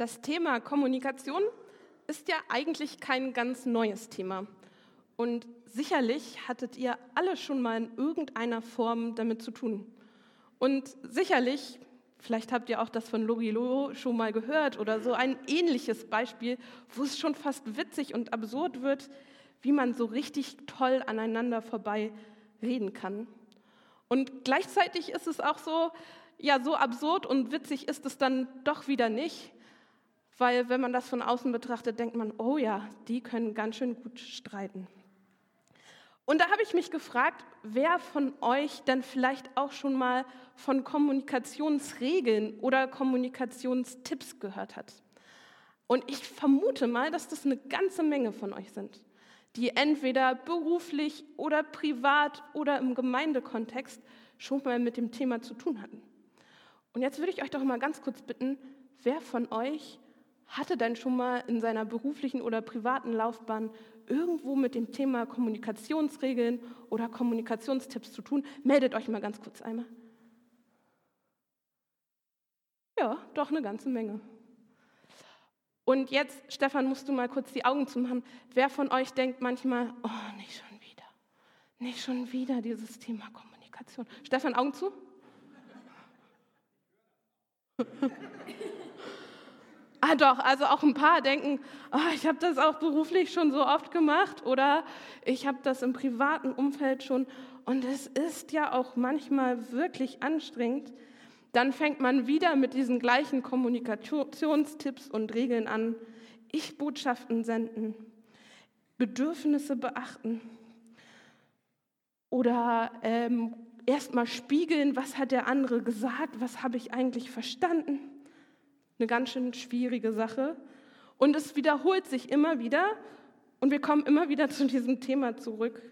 Das Thema Kommunikation ist ja eigentlich kein ganz neues Thema. Und sicherlich hattet ihr alle schon mal in irgendeiner Form damit zu tun. Und sicherlich, vielleicht habt ihr auch das von Lorilo schon mal gehört oder so ein ähnliches Beispiel, wo es schon fast witzig und absurd wird, wie man so richtig toll aneinander vorbei reden kann. Und gleichzeitig ist es auch so, ja, so absurd und witzig ist es dann doch wieder nicht, weil wenn man das von außen betrachtet, denkt man, oh ja, die können ganz schön gut streiten. Und da habe ich mich gefragt, wer von euch denn vielleicht auch schon mal von Kommunikationsregeln oder Kommunikationstipps gehört hat. Und ich vermute mal, dass das eine ganze Menge von euch sind, die entweder beruflich oder privat oder im Gemeindekontext schon mal mit dem Thema zu tun hatten. Und jetzt würde ich euch doch mal ganz kurz bitten, wer von euch hatte denn schon mal in seiner beruflichen oder privaten Laufbahn irgendwo mit dem Thema Kommunikationsregeln oder Kommunikationstipps zu tun? Meldet euch mal ganz kurz einmal. Ja, doch eine ganze Menge. Und jetzt, Stefan, musst du mal kurz die Augen zumachen. Wer von euch denkt manchmal, oh, nicht schon wieder, nicht schon wieder dieses Thema Kommunikation. Stefan, Augen zu. Ah doch, also auch ein paar denken, oh, ich habe das auch beruflich schon so oft gemacht oder ich habe das im privaten Umfeld schon und es ist ja auch manchmal wirklich anstrengend. Dann fängt man wieder mit diesen gleichen Kommunikationstipps und Regeln an. Ich-Botschaften senden, Bedürfnisse beachten oder ähm, erstmal spiegeln, was hat der andere gesagt, was habe ich eigentlich verstanden eine ganz schön schwierige Sache. Und es wiederholt sich immer wieder und wir kommen immer wieder zu diesem Thema zurück.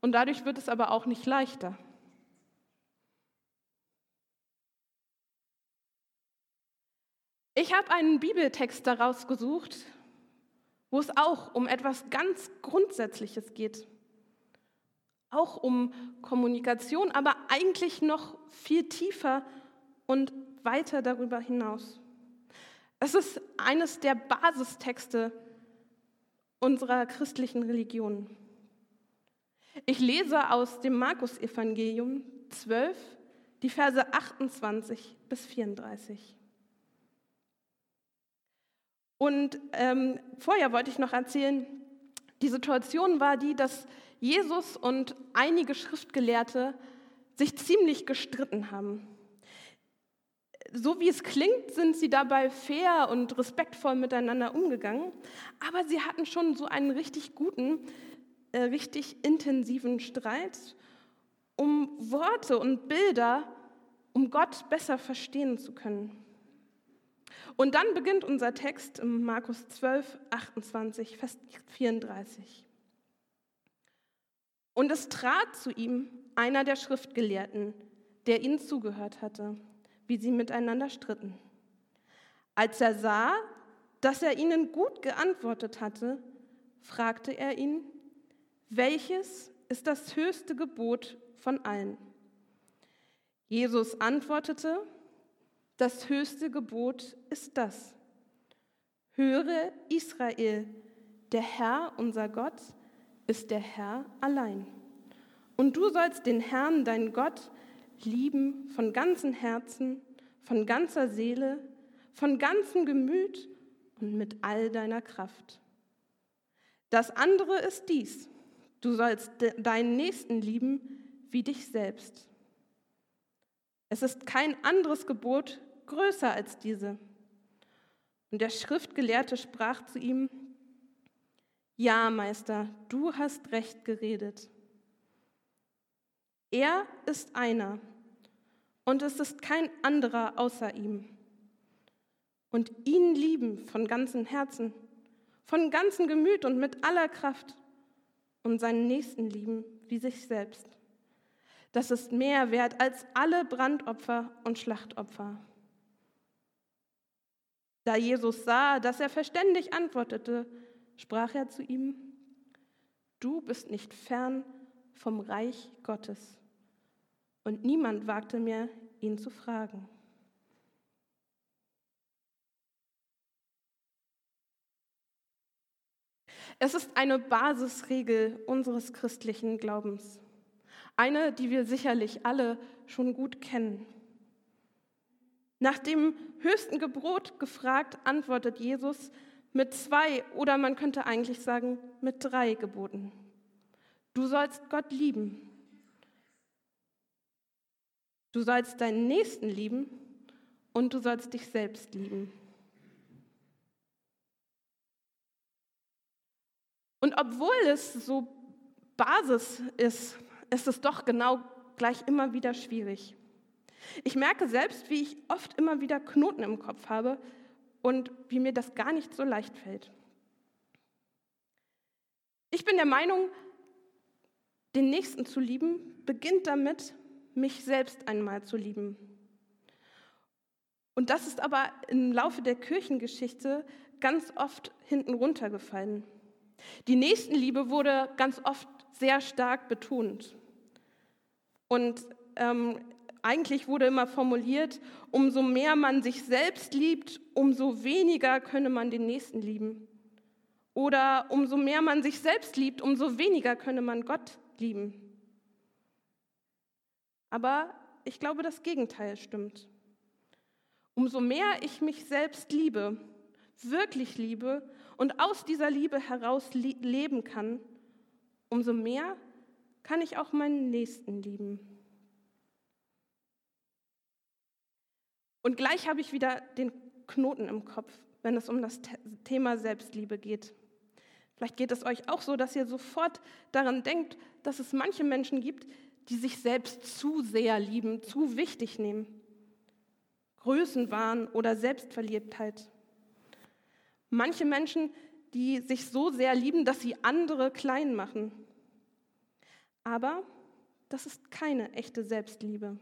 Und dadurch wird es aber auch nicht leichter. Ich habe einen Bibeltext daraus gesucht, wo es auch um etwas ganz Grundsätzliches geht. Auch um Kommunikation, aber eigentlich noch viel tiefer und weiter darüber hinaus. Es ist eines der Basistexte unserer christlichen Religion. Ich lese aus dem Markus-Evangelium 12, die Verse 28 bis 34. Und ähm, vorher wollte ich noch erzählen, die Situation war die, dass Jesus und einige Schriftgelehrte sich ziemlich gestritten haben so wie es klingt, sind sie dabei fair und respektvoll miteinander umgegangen, aber sie hatten schon so einen richtig guten, äh, richtig intensiven Streit um Worte und Bilder, um Gott besser verstehen zu können. Und dann beginnt unser Text im Markus 12, 28, Vers 34. Und es trat zu ihm einer der Schriftgelehrten, der ihnen zugehört hatte wie sie miteinander stritten. Als er sah, dass er ihnen gut geantwortet hatte, fragte er ihn, welches ist das höchste Gebot von allen? Jesus antwortete, das höchste Gebot ist das. Höre Israel, der Herr, unser Gott, ist der Herr allein. Und du sollst den Herrn, dein Gott, lieben von ganzem Herzen, von ganzer Seele, von ganzem Gemüt und mit all deiner Kraft. Das andere ist dies, du sollst deinen Nächsten lieben wie dich selbst. Es ist kein anderes Gebot größer als diese. Und der Schriftgelehrte sprach zu ihm, Ja, Meister, du hast recht geredet. Er ist einer, und es ist kein anderer außer ihm. Und ihn lieben von ganzem Herzen, von ganzem Gemüt und mit aller Kraft und seinen Nächsten lieben wie sich selbst. Das ist mehr wert als alle Brandopfer und Schlachtopfer. Da Jesus sah, dass er verständig antwortete, sprach er zu ihm, du bist nicht fern vom Reich Gottes und niemand wagte mir, ihn zu fragen. Es ist eine Basisregel unseres christlichen Glaubens, eine, die wir sicherlich alle schon gut kennen. Nach dem höchsten Gebot gefragt, antwortet Jesus mit zwei oder man könnte eigentlich sagen mit drei Geboten. Du sollst Gott lieben Du sollst deinen Nächsten lieben und du sollst dich selbst lieben. Und obwohl es so Basis ist, ist es doch genau gleich immer wieder schwierig. Ich merke selbst, wie ich oft immer wieder Knoten im Kopf habe und wie mir das gar nicht so leicht fällt. Ich bin der Meinung, den Nächsten zu lieben beginnt damit, mich selbst einmal zu lieben. Und das ist aber im Laufe der Kirchengeschichte ganz oft hinten runtergefallen. Die Nächstenliebe wurde ganz oft sehr stark betont. Und ähm, eigentlich wurde immer formuliert, umso mehr man sich selbst liebt, umso weniger könne man den Nächsten lieben. Oder umso mehr man sich selbst liebt, umso weniger könne man Gott lieben. Aber ich glaube, das Gegenteil stimmt. Umso mehr ich mich selbst liebe, wirklich liebe und aus dieser Liebe heraus leben kann, umso mehr kann ich auch meinen Nächsten lieben. Und gleich habe ich wieder den Knoten im Kopf, wenn es um das Thema Selbstliebe geht. Vielleicht geht es euch auch so, dass ihr sofort daran denkt, dass es manche Menschen gibt, die sich selbst zu sehr lieben, zu wichtig nehmen. Größenwahn oder Selbstverliebtheit. Manche Menschen, die sich so sehr lieben, dass sie andere klein machen. Aber das ist keine echte Selbstliebe.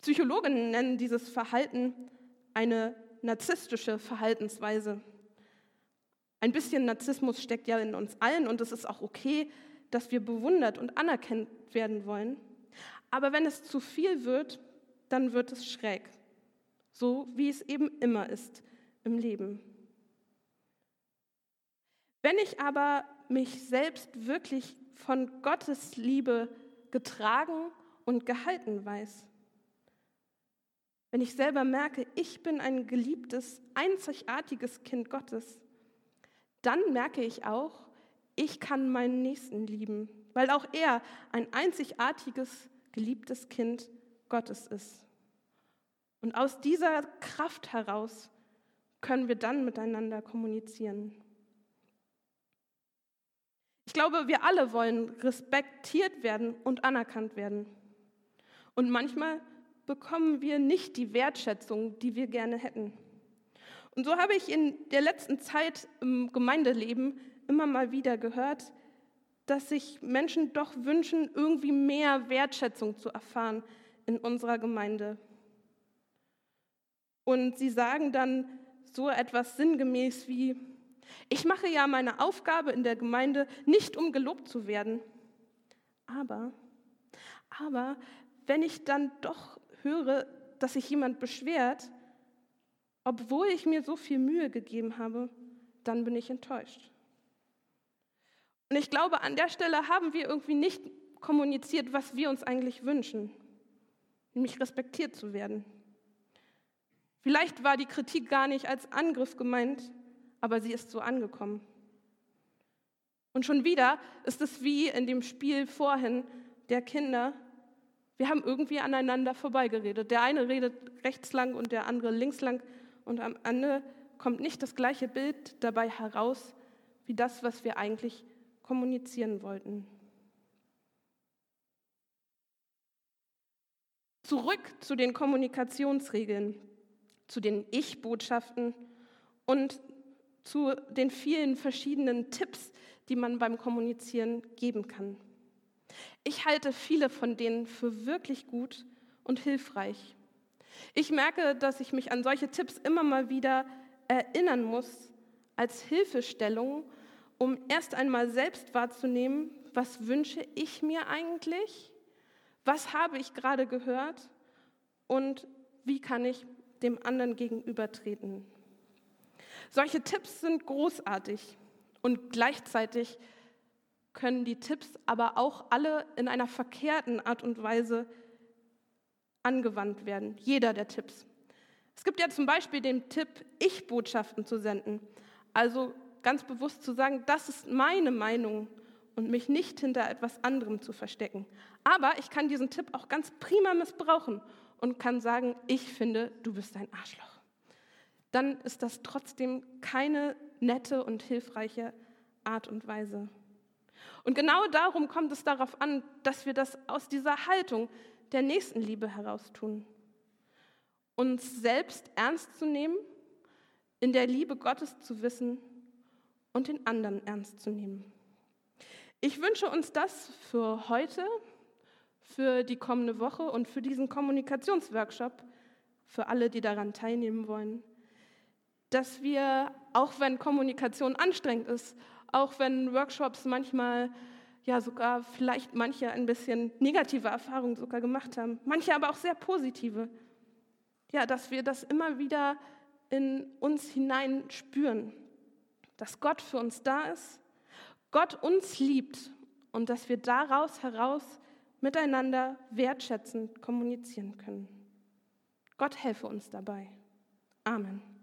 Psychologen nennen dieses Verhalten eine narzisstische Verhaltensweise. Ein bisschen Narzissmus steckt ja in uns allen und es ist auch okay, dass wir bewundert und anerkannt werden wollen. Aber wenn es zu viel wird, dann wird es schräg. So wie es eben immer ist im Leben. Wenn ich aber mich selbst wirklich von Gottes Liebe getragen und gehalten weiß, wenn ich selber merke, ich bin ein geliebtes, einzigartiges Kind Gottes, dann merke ich auch, ich kann meinen Nächsten lieben, weil auch er ein einzigartiges, geliebtes Kind Gottes ist. Und aus dieser Kraft heraus können wir dann miteinander kommunizieren. Ich glaube, wir alle wollen respektiert werden und anerkannt werden. Und manchmal bekommen wir nicht die Wertschätzung, die wir gerne hätten. Und so habe ich in der letzten Zeit im Gemeindeleben immer mal wieder gehört, dass sich Menschen doch wünschen, irgendwie mehr Wertschätzung zu erfahren in unserer Gemeinde. Und sie sagen dann so etwas sinngemäß wie, ich mache ja meine Aufgabe in der Gemeinde nicht, um gelobt zu werden. Aber, aber wenn ich dann doch höre, dass sich jemand beschwert, obwohl ich mir so viel Mühe gegeben habe, dann bin ich enttäuscht. Und ich glaube, an der Stelle haben wir irgendwie nicht kommuniziert, was wir uns eigentlich wünschen, nämlich respektiert zu werden. Vielleicht war die Kritik gar nicht als Angriff gemeint, aber sie ist so angekommen. Und schon wieder ist es wie in dem Spiel vorhin der Kinder. Wir haben irgendwie aneinander vorbeigeredet. Der eine redet rechts lang und der andere links lang und am Ende kommt nicht das gleiche Bild dabei heraus wie das, was wir eigentlich kommunizieren wollten. Zurück zu den Kommunikationsregeln, zu den Ich-Botschaften und zu den vielen verschiedenen Tipps, die man beim Kommunizieren geben kann. Ich halte viele von denen für wirklich gut und hilfreich. Ich merke, dass ich mich an solche Tipps immer mal wieder erinnern muss als Hilfestellung, um erst einmal selbst wahrzunehmen, was wünsche ich mir eigentlich, was habe ich gerade gehört und wie kann ich dem anderen gegenübertreten. Solche Tipps sind großartig Und gleichzeitig können die Tipps aber auch alle in einer verkehrten Art und Weise angewandt werden. Jeder der Tipps. Es gibt ja zum Beispiel den Tipp, Ich-Botschaften zu senden. Also ganz bewusst zu sagen, das ist meine Meinung und mich nicht hinter etwas anderem zu verstecken. Aber ich kann diesen Tipp auch ganz prima missbrauchen und kann sagen, ich finde, du bist ein Arschloch. Dann ist das trotzdem keine nette und hilfreiche Art und Weise. Und genau darum kommt es darauf an, dass wir das aus dieser Haltung der Nächstenliebe heraus tun. Uns selbst ernst zu nehmen, in der Liebe Gottes zu wissen und den anderen ernst zu nehmen. Ich wünsche uns das für heute, für die kommende Woche und für diesen Kommunikationsworkshop, für alle, die daran teilnehmen wollen, dass wir, auch wenn Kommunikation anstrengend ist, auch wenn Workshops manchmal ja sogar vielleicht manche ein bisschen negative Erfahrungen sogar gemacht haben, manche aber auch sehr positive, ja, dass wir das immer wieder in uns hinein spüren, dass Gott für uns da ist, Gott uns liebt und dass wir daraus heraus miteinander wertschätzend kommunizieren können. Gott helfe uns dabei. Amen.